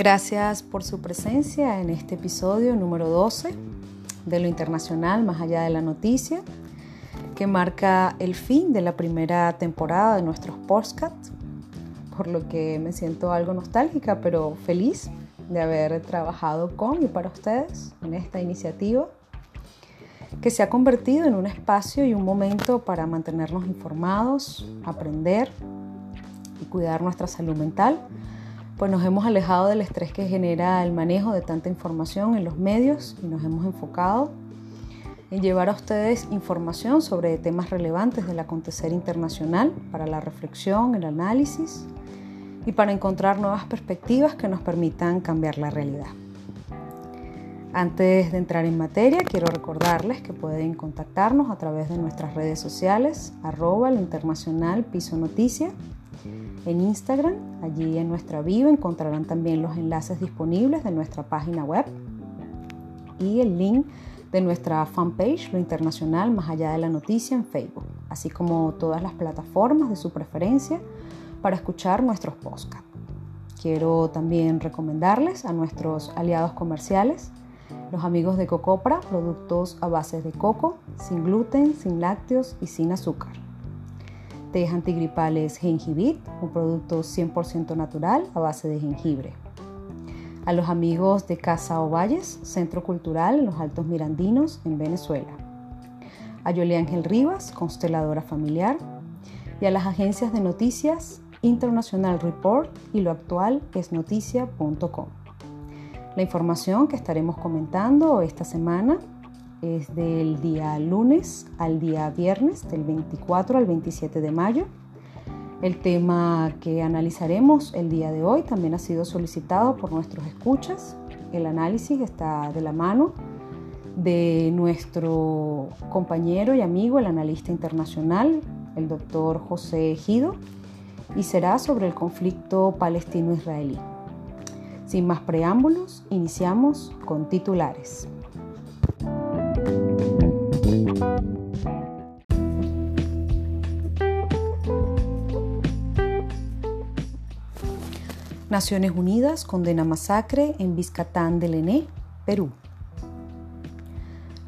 Gracias por su presencia en este episodio número 12 de lo internacional más allá de la noticia, que marca el fin de la primera temporada de nuestros podcasts, por lo que me siento algo nostálgica, pero feliz de haber trabajado con y para ustedes en esta iniciativa que se ha convertido en un espacio y un momento para mantenernos informados, aprender y cuidar nuestra salud mental pues nos hemos alejado del estrés que genera el manejo de tanta información en los medios y nos hemos enfocado en llevar a ustedes información sobre temas relevantes del acontecer internacional para la reflexión, el análisis y para encontrar nuevas perspectivas que nos permitan cambiar la realidad. Antes de entrar en materia, quiero recordarles que pueden contactarnos a través de nuestras redes sociales, arroba internacional piso noticia en Instagram. Allí en nuestra bio encontrarán también los enlaces disponibles de nuestra página web y el link de nuestra fanpage Lo Internacional Más Allá de la Noticia en Facebook, así como todas las plataformas de su preferencia para escuchar nuestros podcasts. Quiero también recomendarles a nuestros aliados comerciales, los amigos de Cocopra, productos a base de coco, sin gluten, sin lácteos y sin azúcar tés antigripales Gengibit, un producto 100% natural a base de jengibre. A los amigos de Casa Ovalles, Centro Cultural en los Altos Mirandinos, en Venezuela. A Yoli Ángel Rivas, consteladora familiar. Y a las agencias de noticias International Report y lo actual es noticia.com. La información que estaremos comentando esta semana es del día lunes al día viernes, del 24 al 27 de mayo. El tema que analizaremos el día de hoy también ha sido solicitado por nuestros escuchas. El análisis está de la mano de nuestro compañero y amigo, el analista internacional, el doctor José Ejido, y será sobre el conflicto palestino-israelí. Sin más preámbulos, iniciamos con titulares. Naciones Unidas condena masacre en Vizcatán del Ené, Perú.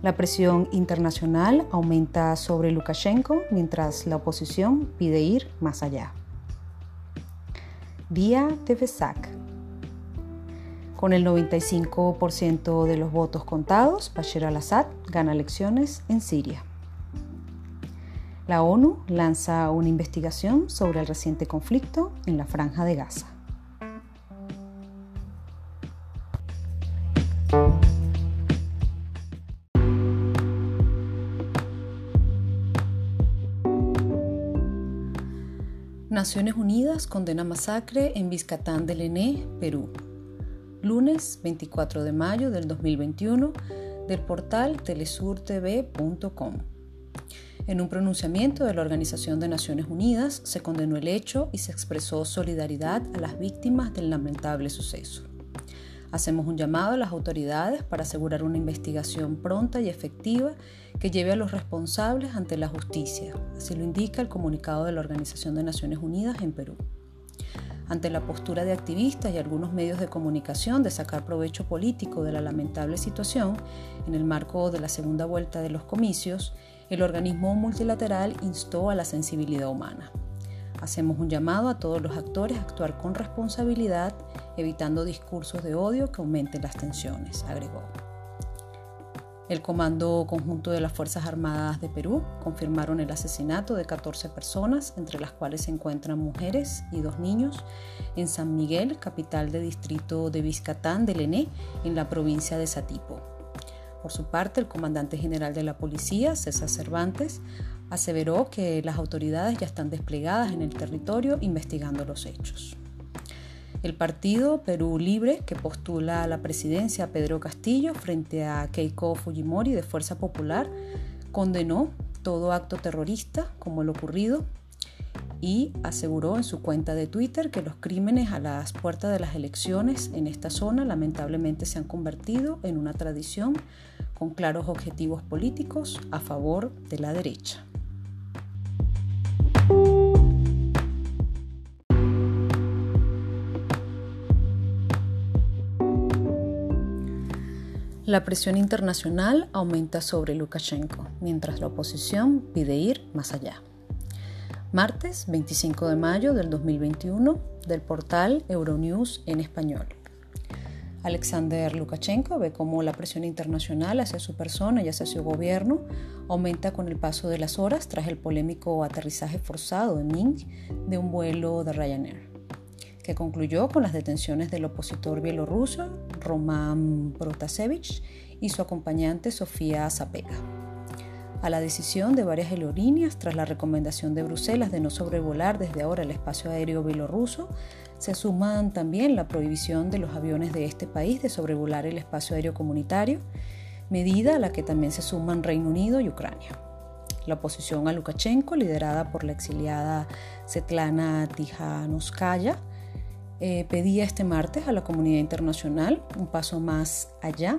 La presión internacional aumenta sobre Lukashenko mientras la oposición pide ir más allá. Día de Vesak. Con el 95% de los votos contados, Bashar al-Assad gana elecciones en Siria. La ONU lanza una investigación sobre el reciente conflicto en la franja de Gaza. Naciones Unidas condena masacre en Vizcatán del Ené, Perú. Lunes 24 de mayo del 2021 del portal telesurtv.com. En un pronunciamiento de la Organización de Naciones Unidas se condenó el hecho y se expresó solidaridad a las víctimas del lamentable suceso. Hacemos un llamado a las autoridades para asegurar una investigación pronta y efectiva que lleve a los responsables ante la justicia, así lo indica el comunicado de la Organización de Naciones Unidas en Perú. Ante la postura de activistas y algunos medios de comunicación de sacar provecho político de la lamentable situación, en el marco de la segunda vuelta de los comicios, el organismo multilateral instó a la sensibilidad humana. Hacemos un llamado a todos los actores a actuar con responsabilidad, evitando discursos de odio que aumenten las tensiones, agregó. El Comando Conjunto de las Fuerzas Armadas de Perú confirmaron el asesinato de 14 personas, entre las cuales se encuentran mujeres y dos niños, en San Miguel, capital del distrito de Vizcatán del ENE, en la provincia de Satipo. Por su parte, el comandante general de la policía, César Cervantes, aseveró que las autoridades ya están desplegadas en el territorio investigando los hechos. El partido Perú Libre, que postula a la presidencia Pedro Castillo frente a Keiko Fujimori de Fuerza Popular, condenó todo acto terrorista como el ocurrido y aseguró en su cuenta de Twitter que los crímenes a las puertas de las elecciones en esta zona lamentablemente se han convertido en una tradición con claros objetivos políticos a favor de la derecha. La presión internacional aumenta sobre Lukashenko, mientras la oposición pide ir más allá. Martes 25 de mayo del 2021 del portal Euronews en español. Alexander Lukashenko ve cómo la presión internacional hacia su persona y hacia su gobierno aumenta con el paso de las horas tras el polémico aterrizaje forzado en Minsk de un vuelo de Ryanair que concluyó con las detenciones del opositor bielorruso Roman Protasevich y su acompañante Sofía Zapega. A la decisión de varias aerolíneas, tras la recomendación de Bruselas de no sobrevolar desde ahora el espacio aéreo bielorruso, se suman también la prohibición de los aviones de este país de sobrevolar el espacio aéreo comunitario, medida a la que también se suman Reino Unido y Ucrania. La oposición a Lukashenko, liderada por la exiliada Svetlana Tijanouskaya, eh, pedía este martes a la comunidad internacional un paso más allá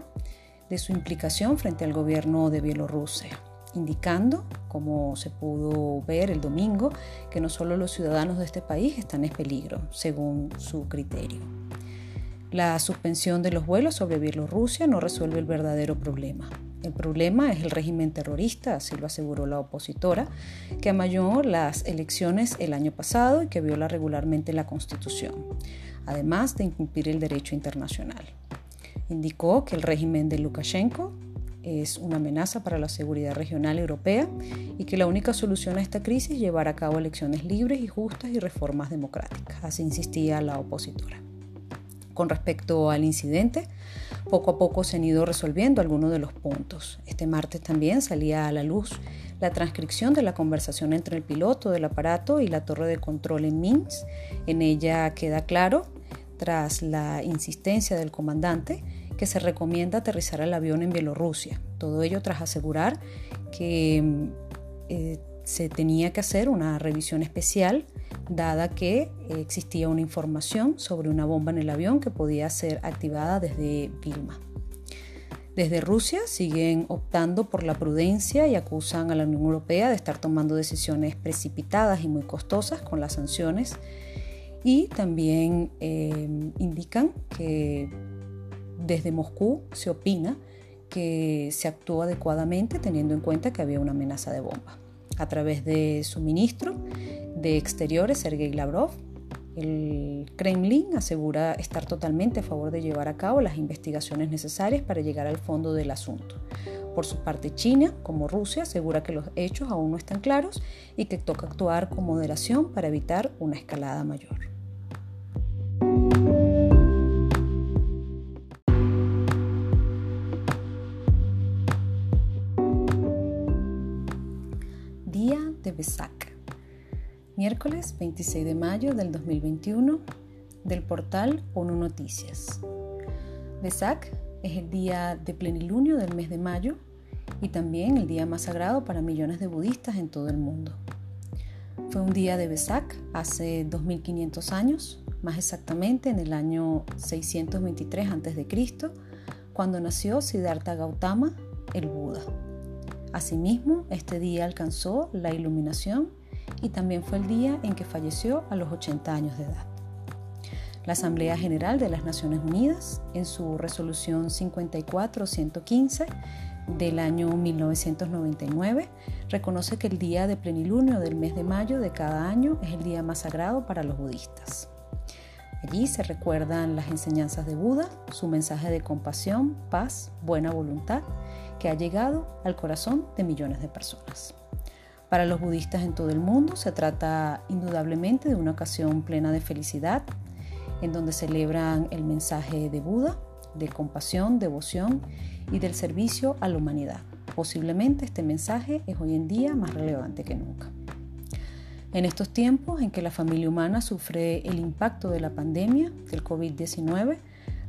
de su implicación frente al gobierno de Bielorrusia, indicando, como se pudo ver el domingo, que no solo los ciudadanos de este país están en peligro, según su criterio. La suspensión de los vuelos sobre Bielorrusia no resuelve el verdadero problema. El problema es el régimen terrorista, así lo aseguró la opositora, que amayó las elecciones el año pasado y que viola regularmente la Constitución, además de incumplir el derecho internacional. Indicó que el régimen de Lukashenko es una amenaza para la seguridad regional europea y que la única solución a esta crisis es llevar a cabo elecciones libres y justas y reformas democráticas, así insistía la opositora. Con respecto al incidente, poco a poco se han ido resolviendo algunos de los puntos. Este martes también salía a la luz la transcripción de la conversación entre el piloto del aparato y la torre de control en Minsk. En ella queda claro, tras la insistencia del comandante, que se recomienda aterrizar el avión en Bielorrusia. Todo ello tras asegurar que eh, se tenía que hacer una revisión especial dada que existía una información sobre una bomba en el avión que podía ser activada desde Vilma. Desde Rusia siguen optando por la prudencia y acusan a la Unión Europea de estar tomando decisiones precipitadas y muy costosas con las sanciones y también eh, indican que desde Moscú se opina que se actuó adecuadamente teniendo en cuenta que había una amenaza de bomba. A través de su ministro, de Exteriores, Sergei Lavrov, el Kremlin asegura estar totalmente a favor de llevar a cabo las investigaciones necesarias para llegar al fondo del asunto. Por su parte, China, como Rusia, asegura que los hechos aún no están claros y que toca actuar con moderación para evitar una escalada mayor. De Besak miércoles 26 de mayo del 2021 del portal ONU Noticias. Besak es el día de plenilunio del mes de mayo y también el día más sagrado para millones de budistas en todo el mundo. Fue un día de Besak hace 2500 años, más exactamente en el año 623 a.C., cuando nació Siddhartha Gautama, el Buda. Asimismo, este día alcanzó la iluminación y también fue el día en que falleció a los 80 años de edad. La Asamblea General de las Naciones Unidas, en su resolución 54-115, del año 1999 reconoce que el día de plenilunio del mes de mayo de cada año es el día más sagrado para los budistas. Allí se recuerdan las enseñanzas de Buda, su mensaje de compasión, paz, buena voluntad, ha llegado al corazón de millones de personas. Para los budistas en todo el mundo se trata indudablemente de una ocasión plena de felicidad, en donde celebran el mensaje de Buda, de compasión, devoción y del servicio a la humanidad. Posiblemente este mensaje es hoy en día más relevante que nunca. En estos tiempos en que la familia humana sufre el impacto de la pandemia del COVID-19,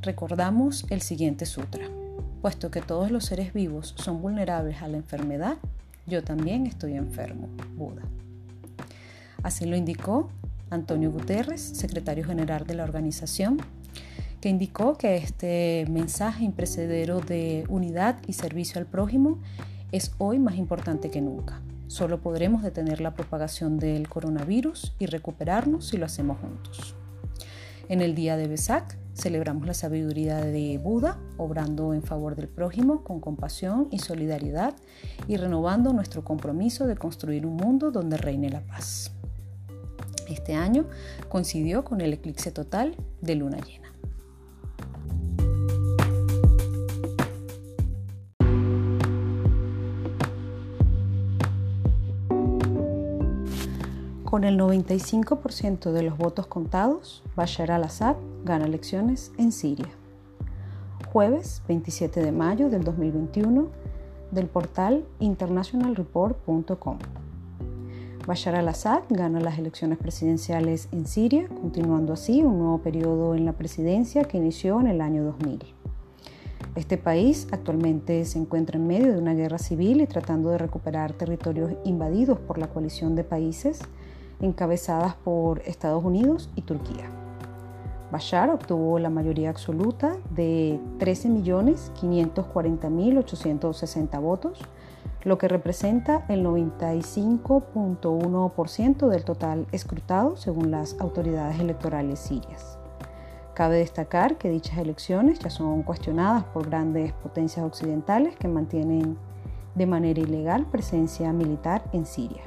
recordamos el siguiente sutra. Puesto que todos los seres vivos son vulnerables a la enfermedad, yo también estoy enfermo, Buda. Así lo indicó Antonio Guterres, secretario general de la organización, que indicó que este mensaje imprecedero de unidad y servicio al prójimo es hoy más importante que nunca. Solo podremos detener la propagación del coronavirus y recuperarnos si lo hacemos juntos. En el día de Besak celebramos la sabiduría de Buda, obrando en favor del prójimo con compasión y solidaridad y renovando nuestro compromiso de construir un mundo donde reine la paz. Este año coincidió con el eclipse total de luna llena. Con el 95% de los votos contados, Bashar al-Assad gana elecciones en Siria. Jueves 27 de mayo del 2021 del portal internationalreport.com. Bashar al-Assad gana las elecciones presidenciales en Siria, continuando así un nuevo periodo en la presidencia que inició en el año 2000. Este país actualmente se encuentra en medio de una guerra civil y tratando de recuperar territorios invadidos por la coalición de países encabezadas por Estados Unidos y Turquía. Bashar obtuvo la mayoría absoluta de 13.540.860 votos, lo que representa el 95.1% del total escrutado según las autoridades electorales sirias. Cabe destacar que dichas elecciones ya son cuestionadas por grandes potencias occidentales que mantienen de manera ilegal presencia militar en Siria.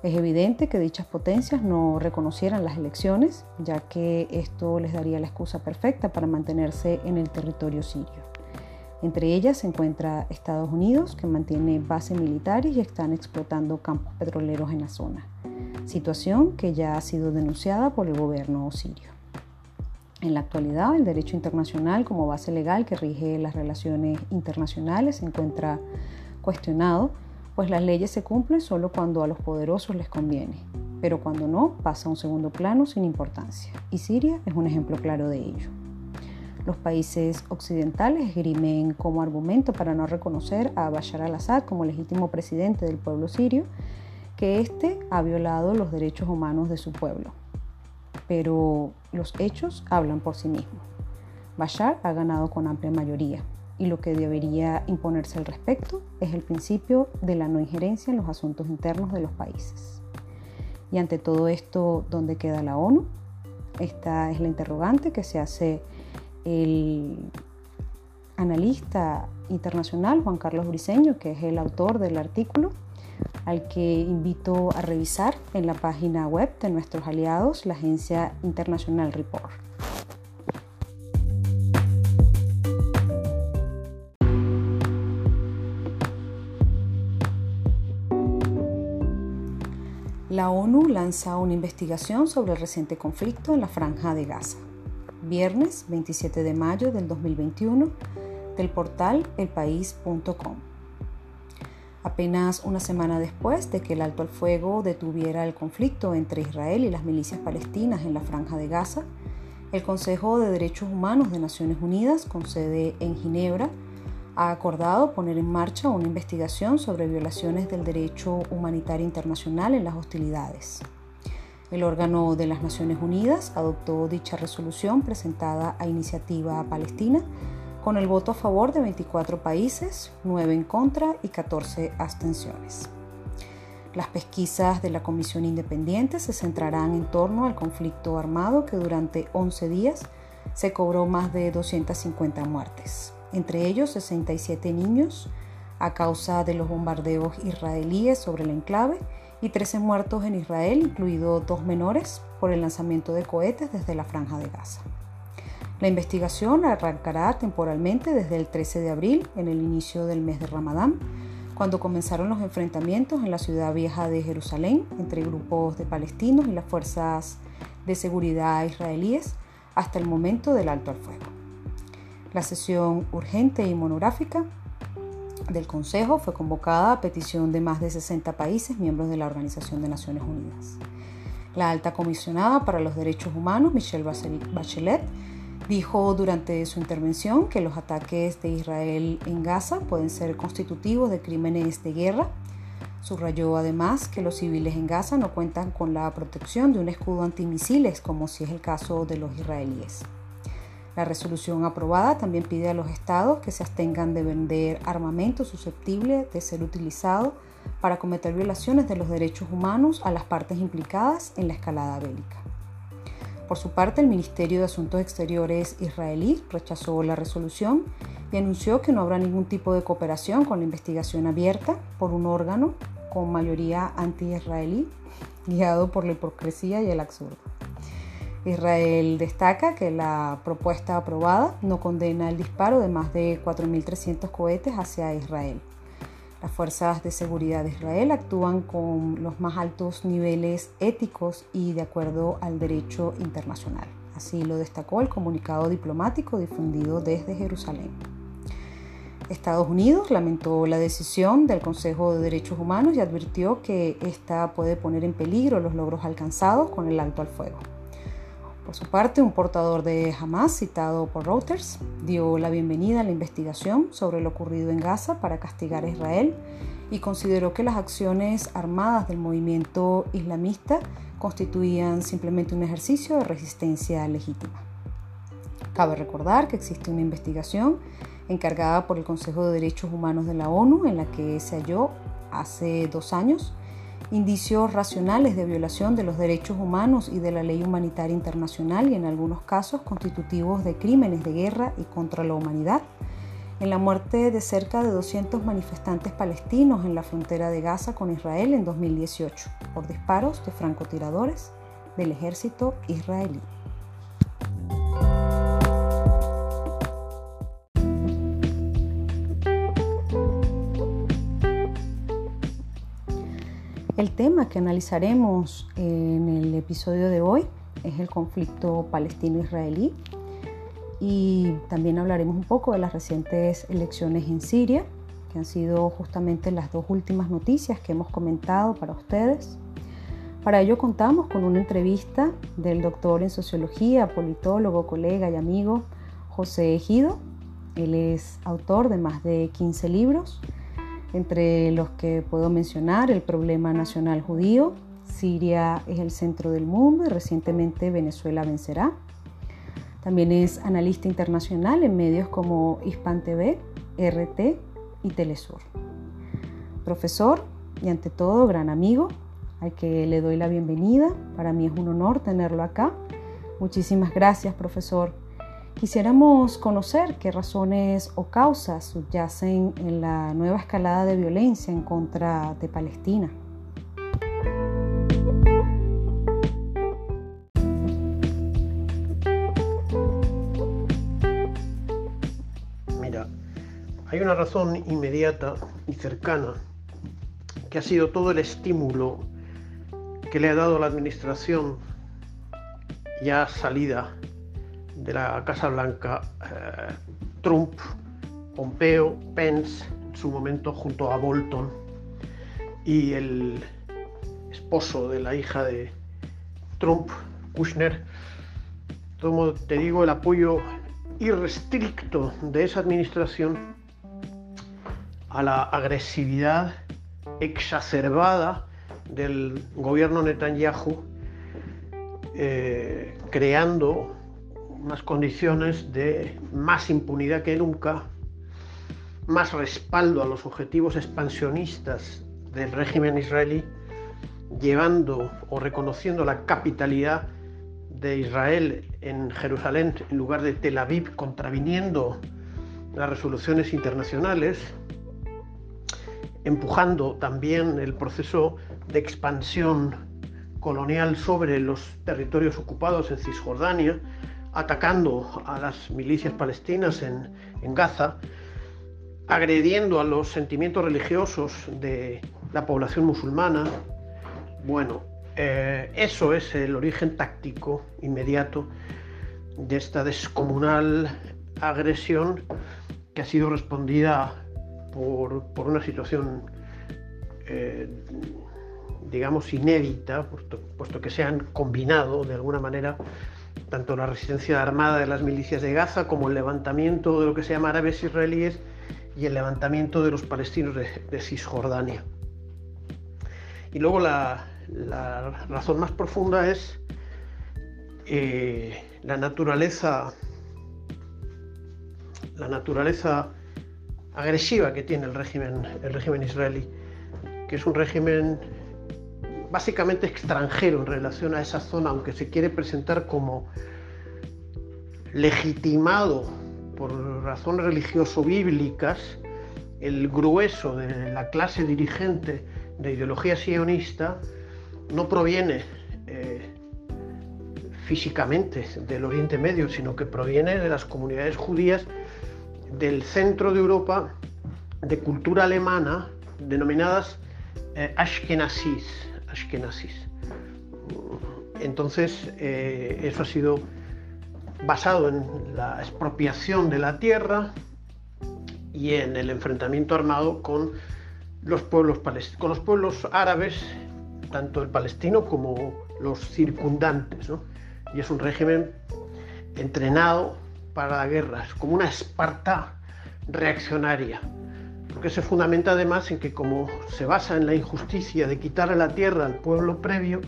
Es evidente que dichas potencias no reconocieran las elecciones, ya que esto les daría la excusa perfecta para mantenerse en el territorio sirio. Entre ellas se encuentra Estados Unidos, que mantiene bases militares y están explotando campos petroleros en la zona, situación que ya ha sido denunciada por el gobierno sirio. En la actualidad, el derecho internacional como base legal que rige las relaciones internacionales se encuentra cuestionado pues las leyes se cumplen solo cuando a los poderosos les conviene, pero cuando no pasa a un segundo plano sin importancia. Y Siria es un ejemplo claro de ello. Los países occidentales esgrimen como argumento para no reconocer a Bashar al-Assad como legítimo presidente del pueblo sirio que éste ha violado los derechos humanos de su pueblo. Pero los hechos hablan por sí mismos. Bashar ha ganado con amplia mayoría, y lo que debería imponerse al respecto es el principio de la no injerencia en los asuntos internos de los países. Y ante todo esto, ¿dónde queda la ONU? Esta es la interrogante que se hace el analista internacional Juan Carlos Briceño, que es el autor del artículo, al que invito a revisar en la página web de nuestros aliados, la agencia Internacional Report. La ONU lanza una investigación sobre el reciente conflicto en la franja de Gaza. Viernes 27 de mayo del 2021 del portal elpaís.com. Apenas una semana después de que el alto al fuego detuviera el conflicto entre Israel y las milicias palestinas en la franja de Gaza, el Consejo de Derechos Humanos de Naciones Unidas, con sede en Ginebra, ha acordado poner en marcha una investigación sobre violaciones del derecho humanitario internacional en las hostilidades. El órgano de las Naciones Unidas adoptó dicha resolución presentada a iniciativa palestina con el voto a favor de 24 países, 9 en contra y 14 abstenciones. Las pesquisas de la Comisión Independiente se centrarán en torno al conflicto armado que durante 11 días se cobró más de 250 muertes. Entre ellos 67 niños a causa de los bombardeos israelíes sobre el enclave y 13 muertos en Israel, incluidos dos menores, por el lanzamiento de cohetes desde la franja de Gaza. La investigación arrancará temporalmente desde el 13 de abril, en el inicio del mes de Ramadán, cuando comenzaron los enfrentamientos en la ciudad vieja de Jerusalén entre grupos de palestinos y las fuerzas de seguridad israelíes hasta el momento del alto al fuego. La sesión urgente y monográfica del Consejo fue convocada a petición de más de 60 países miembros de la Organización de Naciones Unidas. La alta comisionada para los derechos humanos, Michelle Bachelet, Dijo durante su intervención que los ataques de Israel en Gaza pueden ser constitutivos de crímenes de guerra. Subrayó además que los civiles en Gaza no cuentan con la protección de un escudo antimisiles, como si es el caso de los israelíes. La resolución aprobada también pide a los estados que se abstengan de vender armamento susceptible de ser utilizado para cometer violaciones de los derechos humanos a las partes implicadas en la escalada bélica. Por su parte, el Ministerio de Asuntos Exteriores israelí rechazó la resolución y anunció que no habrá ningún tipo de cooperación con la investigación abierta por un órgano con mayoría anti-israelí, guiado por la hipocresía y el absurdo. Israel destaca que la propuesta aprobada no condena el disparo de más de 4.300 cohetes hacia Israel. Las fuerzas de seguridad de Israel actúan con los más altos niveles éticos y de acuerdo al derecho internacional. Así lo destacó el comunicado diplomático difundido desde Jerusalén. Estados Unidos lamentó la decisión del Consejo de Derechos Humanos y advirtió que esta puede poner en peligro los logros alcanzados con el alto al fuego. Por su parte, un portador de Hamas, citado por Reuters, dio la bienvenida a la investigación sobre lo ocurrido en Gaza para castigar a Israel y consideró que las acciones armadas del movimiento islamista constituían simplemente un ejercicio de resistencia legítima. Cabe recordar que existe una investigación encargada por el Consejo de Derechos Humanos de la ONU en la que se halló hace dos años indicios racionales de violación de los derechos humanos y de la ley humanitaria internacional y en algunos casos constitutivos de crímenes de guerra y contra la humanidad, en la muerte de cerca de 200 manifestantes palestinos en la frontera de Gaza con Israel en 2018 por disparos de francotiradores del ejército israelí. El tema que analizaremos en el episodio de hoy es el conflicto palestino-israelí y también hablaremos un poco de las recientes elecciones en Siria, que han sido justamente las dos últimas noticias que hemos comentado para ustedes. Para ello contamos con una entrevista del doctor en sociología, politólogo, colega y amigo José Ejido. Él es autor de más de 15 libros entre los que puedo mencionar el problema nacional judío, Siria es el centro del mundo y recientemente Venezuela vencerá. También es analista internacional en medios como Hispan TV, RT y Telesur. Profesor y ante todo gran amigo, al que le doy la bienvenida. Para mí es un honor tenerlo acá. Muchísimas gracias, profesor Quisiéramos conocer qué razones o causas subyacen en la nueva escalada de violencia en contra de Palestina. Mira, hay una razón inmediata y cercana que ha sido todo el estímulo que le ha dado la administración ya salida de la Casa Blanca, eh, Trump, Pompeo, Pence, en su momento junto a Bolton, y el esposo de la hija de Trump, Kushner, como te digo, el apoyo irrestricto de esa administración a la agresividad exacerbada del gobierno Netanyahu, eh, creando unas condiciones de más impunidad que nunca, más respaldo a los objetivos expansionistas del régimen israelí, llevando o reconociendo la capitalidad de Israel en Jerusalén en lugar de Tel Aviv, contraviniendo las resoluciones internacionales, empujando también el proceso de expansión colonial sobre los territorios ocupados en Cisjordania, atacando a las milicias palestinas en, Gaza, agrediendo a los sentimientos religiosos de la población musulmana. Bueno, eh, eso es el origen táctico inmediato de esta descomunal agresión que ha sido respondida por, una situación, eh, digamos, inédita, puesto, que se han combinado de alguna manera tanto la resistencia armada de las milicias de Gaza como el levantamiento de lo que se llama árabes israelíes y el levantamiento de los palestinos de, Cisjordania. Y luego la, razón más profunda es eh, la naturaleza la naturaleza agresiva que tiene el régimen, el régimen israelí, que es un régimen básicamente extranjero en relación a esa zona, aunque se quiere presentar como legitimado por razones religioso-bíblicas, el grueso de la clase dirigente de ideología sionista no proviene eh, físicamente del Oriente Medio, sino que proviene de las comunidades judías del centro de Europa de cultura alemana denominadas eh, Ashkenazis, Entonces, eh, eso ha sido basado en la expropiación de la tierra y en el enfrentamiento armado con los pueblos, con los pueblos árabes, tanto el palestino como los circundantes. Y es un régimen entrenado para la guerra, es como una Esparta reaccionaria, porque se fundamenta además en que como se basa en la injusticia de quitarle la tierra al pueblo previo,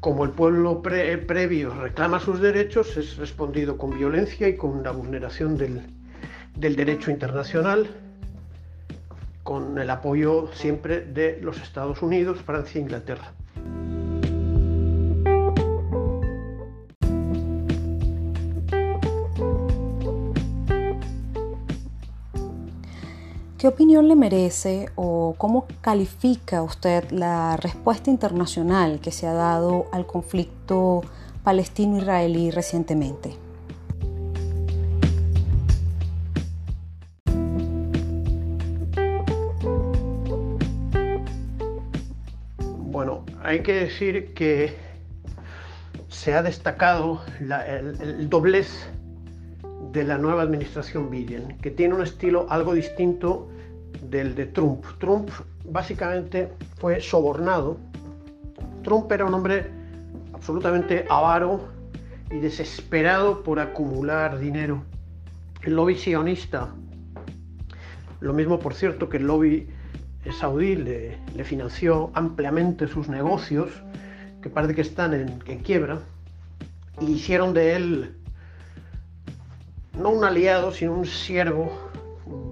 como el pueblo previo reclama sus derechos, es respondido con violencia y con la vulneración del, del derecho internacional, con el apoyo siempre de los Estados Unidos, Francia e Inglaterra. ¿Qué opinión le merece o cómo califica usted la respuesta internacional que se ha dado al conflicto palestino-israelí recientemente? Bueno, hay que decir que se ha destacado el, el doblez de la nueva administración Biden, que tiene un estilo algo distinto del de Trump. Trump básicamente fue sobornado. Trump era un hombre absolutamente avaro y desesperado por acumular dinero. El lobby sionista, lo mismo por cierto que el lobby saudí le, financió ampliamente sus negocios, que parece que están en, en quiebra, y hicieron de él no un aliado, sino un siervo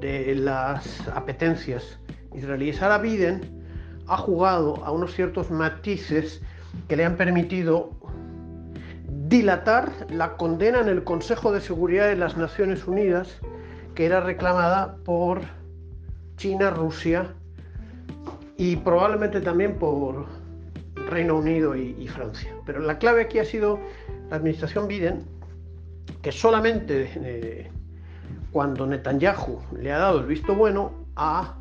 de las apetencias israelíes. Ahora Biden ha jugado a unos ciertos matices que le han permitido dilatar la condena en el Consejo de Seguridad de las Naciones Unidas que era reclamada por China, Rusia y probablemente también por Reino Unido y, y Francia. Pero la clave aquí ha sido la administración Biden que solamente eh, cuando Netanyahu le ha dado el visto bueno ha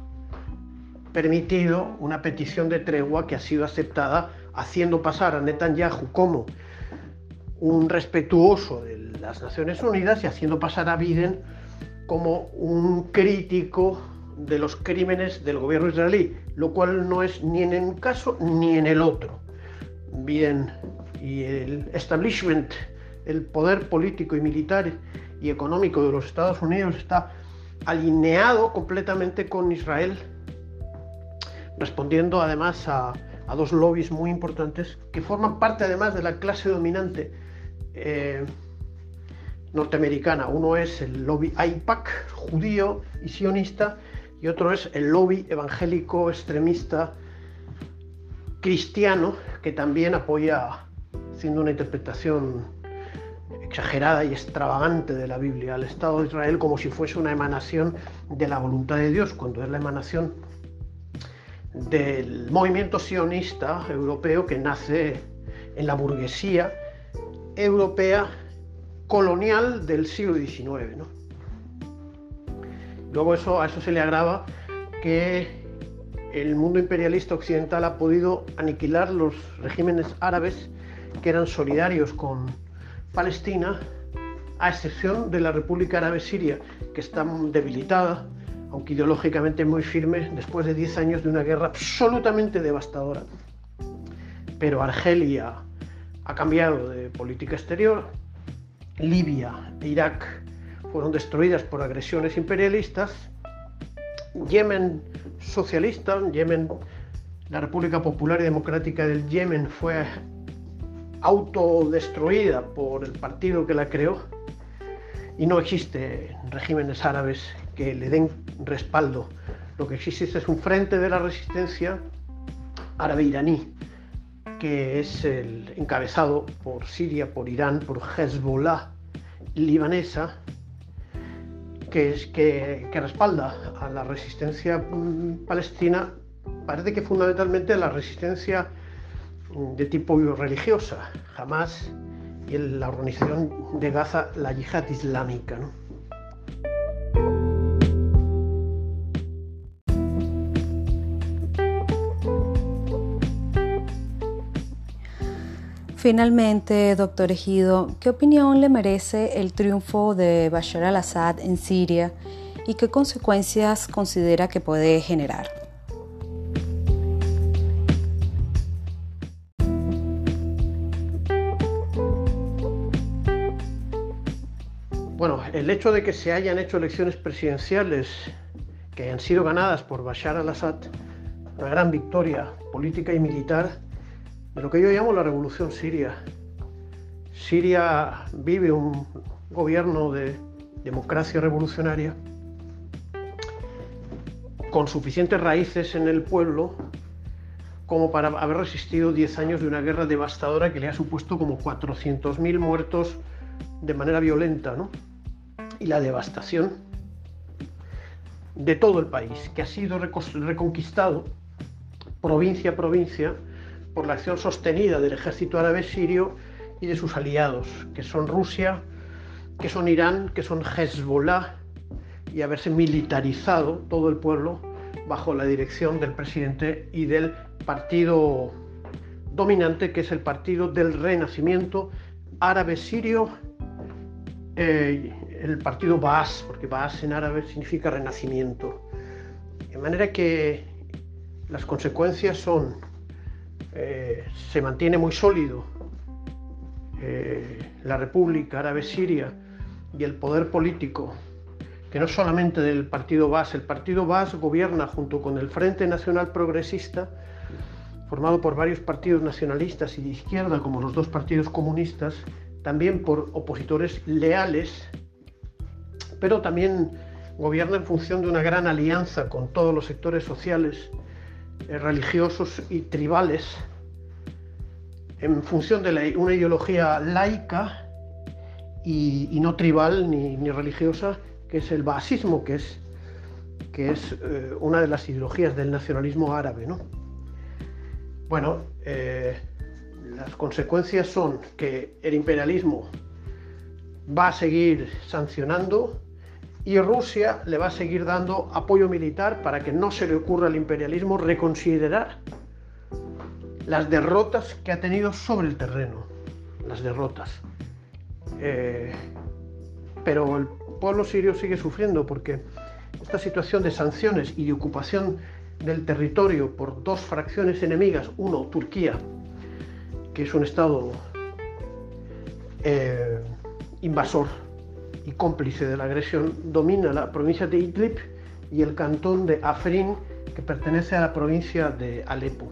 permitido una petición de tregua que ha sido aceptada haciendo pasar a Netanyahu como un respetuoso de las Naciones Unidas y haciendo pasar a Biden como un crítico de los crímenes del gobierno israelí, lo cual no es ni en un caso ni en el otro. Biden y el establishment el poder político y militar y económico de los Estados Unidos está alineado completamente con Israel, respondiendo además a, dos lobbies muy importantes que forman parte además de la clase dominante eh, norteamericana. Uno es el lobby AIPAC, judío y sionista, y otro es el lobby evangélico extremista cristiano, que también apoya, haciendo una interpretación exagerada y extravagante de la Biblia, al Estado de Israel como si fuese una emanación de la voluntad de Dios, cuando es la emanación del movimiento sionista europeo que nace en la burguesía europea colonial del siglo XIX. Luego eso, a eso se le agrava que el mundo imperialista occidental ha podido aniquilar los regímenes árabes que eran solidarios con Palestina, a excepción de la República Árabe Siria, que está debilitada, aunque ideológicamente muy firme, después de 10 años de una guerra absolutamente devastadora. Pero Argelia ha cambiado de política exterior, Libia e Irak fueron destruidas por agresiones imperialistas, Yemen socialista, Yemen, la República Popular y Democrática del Yemen fue autodestruida por el partido que la creó y no existe regímenes árabes que le den respaldo. Lo que existe es un frente de la resistencia árabe-iraní, que es el encabezado por Siria, por Irán, por Hezbollah libanesa, que, es, que, respalda a la resistencia mm, palestina, parece que fundamentalmente la resistencia de tipo religiosa, jamás y la organización de Gaza, la yihad islámica. Finalmente, doctor Ejido, ¿qué opinión le merece el triunfo de Bashar al-Assad en Siria y qué consecuencias considera que puede generar? El hecho de que se hayan hecho elecciones presidenciales que hayan sido ganadas por Bashar al-Assad, una gran victoria política y militar de lo que yo llamo la revolución siria. Siria vive un gobierno de democracia revolucionaria con suficientes raíces en el pueblo como para haber resistido 10 años de una guerra devastadora que le ha supuesto como 400.000 muertos de manera violenta, ¿no? Y la devastación de todo el país, que ha sido reconquistado provincia a provincia por la acción sostenida del ejército árabe sirio y de sus aliados, que son Rusia, que son Irán, que son Hezbollah, y haberse militarizado todo el pueblo bajo la dirección del presidente y del partido dominante, que es el partido del renacimiento árabe sirio eh, el partido Baas, porque Baas en árabe significa renacimiento. De manera que las consecuencias son, eh, se mantiene muy sólido eh, la República Árabe Siria y el poder político, que no solamente del partido Baas, el partido Baas gobierna junto con el Frente Nacional Progresista, formado por varios partidos nacionalistas y de izquierda, como los dos partidos comunistas, también por opositores leales, pero también gobierna en función de una gran alianza con todos los sectores sociales, eh, religiosos y tribales, en función de una ideología laica y, no tribal ni, religiosa, que es el basismo, que es, que es eh, una de las ideologías del nacionalismo árabe. ¿no? Bueno, eh, las consecuencias son que el imperialismo va a seguir sancionando y Rusia le va a seguir dando apoyo militar para que no se le ocurra al imperialismo reconsiderar las derrotas que ha tenido sobre el terreno, las derrotas. Eh, pero el pueblo sirio sigue sufriendo porque esta situación de sanciones y de ocupación del territorio por dos fracciones enemigas, uno Turquía que es un Estado eh, invasor y cómplice de la agresión, domina la provincia de Idlib y el cantón de Afrin, que pertenece a la provincia de Alepo,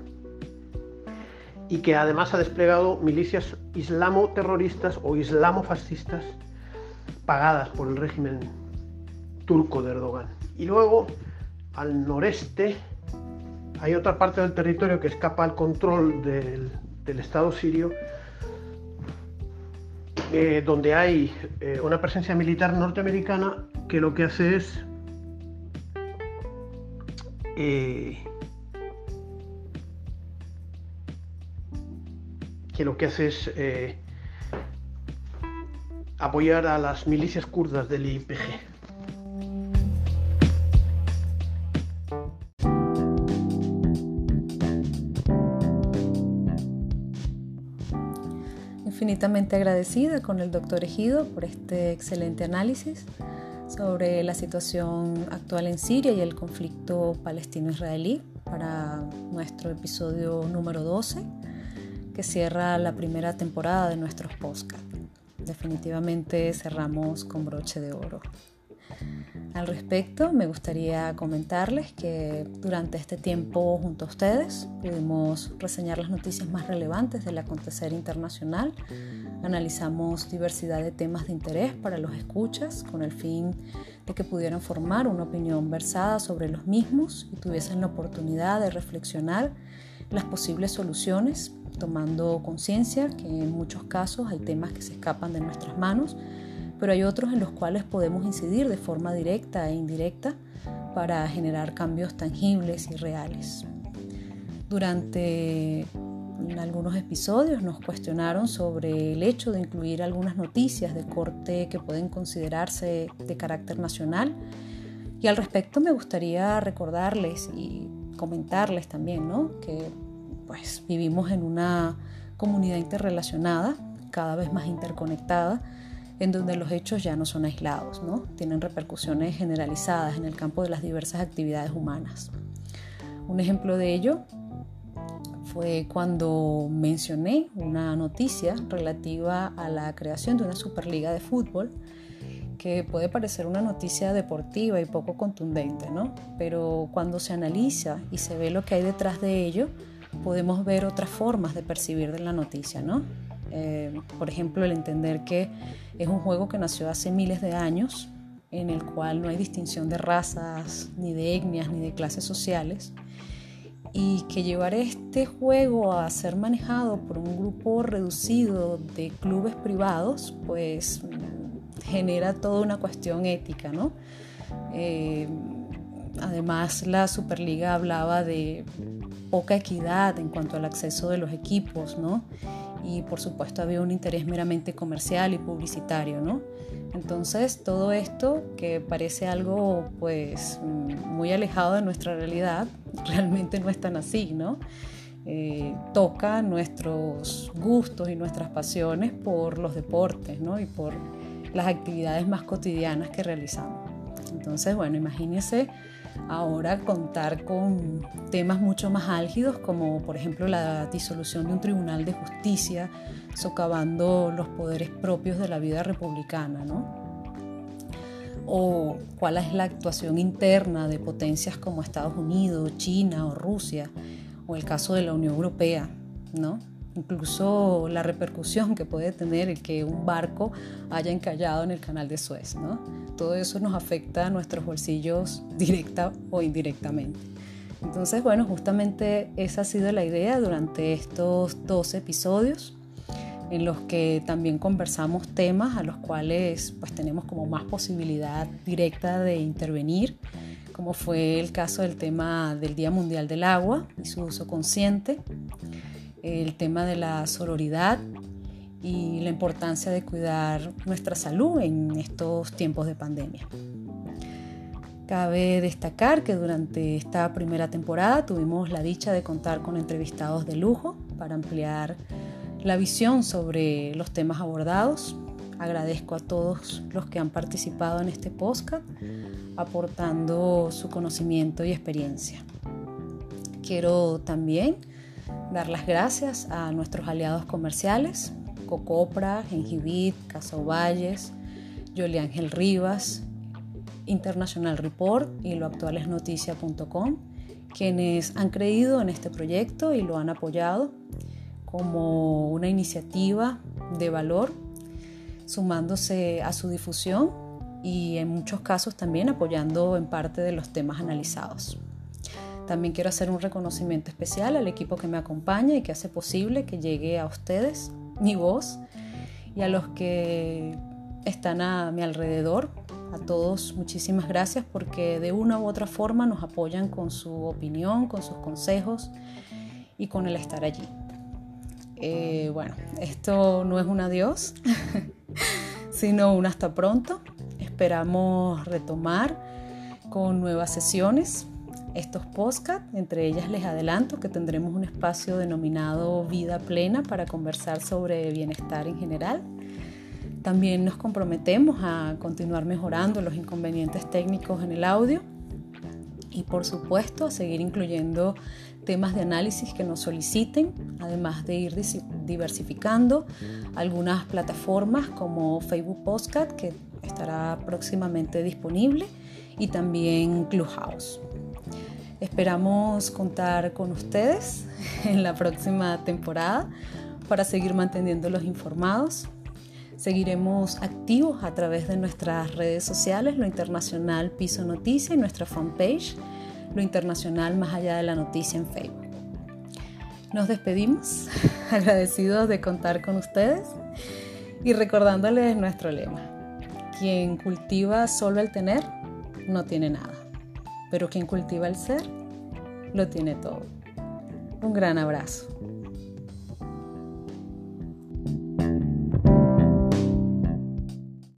y que además ha desplegado milicias islamo-terroristas o islamofascistas pagadas por el régimen turco de Erdogan. Y luego, al noreste, hay otra parte del territorio que escapa al control del, del Estado sirio eh, donde hay eh, una presencia militar norteamericana que lo que hace es eh, que lo que hace es apoyar a las milicias kurdas del IPG. Infinitamente agradecida con el doctor Ejido por este excelente análisis sobre la situación actual en Siria y el conflicto palestino-israelí para nuestro episodio número 12 que cierra la primera temporada de nuestros podcasts. Definitivamente cerramos con broche de oro. Al respecto, me gustaría comentarles que durante este tiempo junto a ustedes pudimos reseñar las noticias más relevantes del acontecer internacional, analizamos diversidad de temas de interés para los escuchas con el fin de que pudieran formar una opinión versada sobre los mismos y tuviesen la oportunidad de reflexionar las posibles soluciones, tomando conciencia que en muchos casos hay temas que se escapan de nuestras manos pero hay otros en los cuales podemos incidir de forma directa e indirecta para generar cambios tangibles y reales. Durante algunos episodios nos cuestionaron sobre el hecho de incluir algunas noticias de corte que pueden considerarse de carácter nacional y al respecto me gustaría recordarles y comentarles también ¿no? que pues, vivimos en una comunidad interrelacionada, cada vez más interconectada, en donde los hechos ya no son aislados, ¿no? tienen repercusiones generalizadas en el campo de las diversas actividades humanas. Un ejemplo de ello fue cuando mencioné una noticia relativa a la creación de una Superliga de Fútbol, que puede parecer una noticia deportiva y poco contundente, ¿no? pero cuando se analiza y se ve lo que hay detrás de ello, podemos ver otras formas de percibir la noticia, ¿no? Eh, por ejemplo, el entender que es un juego que nació hace miles de años, en el cual no hay distinción de razas, ni de etnias, ni de clases sociales, y que llevar este juego a ser manejado por un grupo reducido de clubes privados, pues genera toda una cuestión ética, ¿no? Eh, además, la Superliga hablaba de poca equidad en cuanto al acceso de los equipos, ¿no? Y por supuesto había un interés meramente comercial y publicitario, ¿no? Entonces todo esto que parece algo pues muy alejado de nuestra realidad, realmente no es tan así, ¿no? Eh, toca nuestros gustos y nuestras pasiones por los deportes, ¿no? Y por las actividades más cotidianas que realizamos. Entonces, bueno, imagínense ahora contar con temas mucho más álgidos como por ejemplo la disolución de un tribunal de justicia socavando los poderes propios de la vida republicana, ¿no? O cuál es la actuación interna de potencias como Estados Unidos, China o Rusia, o el caso de la Unión Europea, ¿no? Incluso la repercusión que puede tener el que un barco haya encallado en el canal de Suez. ¿no? Todo eso nos afecta a nuestros bolsillos directa o indirectamente. Entonces, bueno, justamente esa ha sido la idea durante estos dos episodios en los que también conversamos temas a los cuales pues tenemos como más posibilidad directa de intervenir, como fue el caso del tema del Día Mundial del Agua y su uso consciente, el tema de la sororidad y la importancia de cuidar nuestra salud en estos tiempos de pandemia. Cabe destacar que durante esta primera temporada tuvimos la dicha de contar con entrevistados de lujo para ampliar la visión sobre los temas abordados. Agradezco a todos los que han participado en este podcast, aportando su conocimiento y experiencia. Quiero también dar las gracias a nuestros aliados comerciales, Cocopra, Gengibit, Casa Valles, Yoli Ángel Rivas, International Report y loactualesnoticia.com, quienes han creído en este proyecto y lo han apoyado como una iniciativa de valor, sumándose a su difusión y en muchos casos también apoyando en parte de los temas analizados. También quiero hacer un reconocimiento especial al equipo que me acompaña y que hace posible que llegue a ustedes mi voz y a los que están a mi alrededor. A todos muchísimas gracias porque de una u otra forma nos apoyan con su opinión, con sus consejos y con el estar allí. Eh, bueno, esto no es un adiós, sino un hasta pronto. Esperamos retomar con nuevas sesiones estos podcasts. Entre ellas les adelanto que tendremos un espacio denominado Vida Plena para conversar sobre bienestar en general. También nos comprometemos a continuar mejorando los inconvenientes técnicos en el audio y por supuesto a seguir incluyendo temas de análisis que nos soliciten, además de ir diversificando algunas plataformas como Facebook Postcat que estará próximamente disponible y también Clubhouse. Esperamos contar con ustedes en la próxima temporada para seguir manteniéndolos informados. Seguiremos activos a través de nuestras redes sociales, lo internacional Piso Noticia y nuestra fanpage, lo internacional más allá de la noticia en Facebook. Nos despedimos, agradecidos de contar con ustedes y recordándoles nuestro lema. Quien cultiva solo el tener, no tiene nada pero quien cultiva el ser lo tiene todo. Un gran abrazo.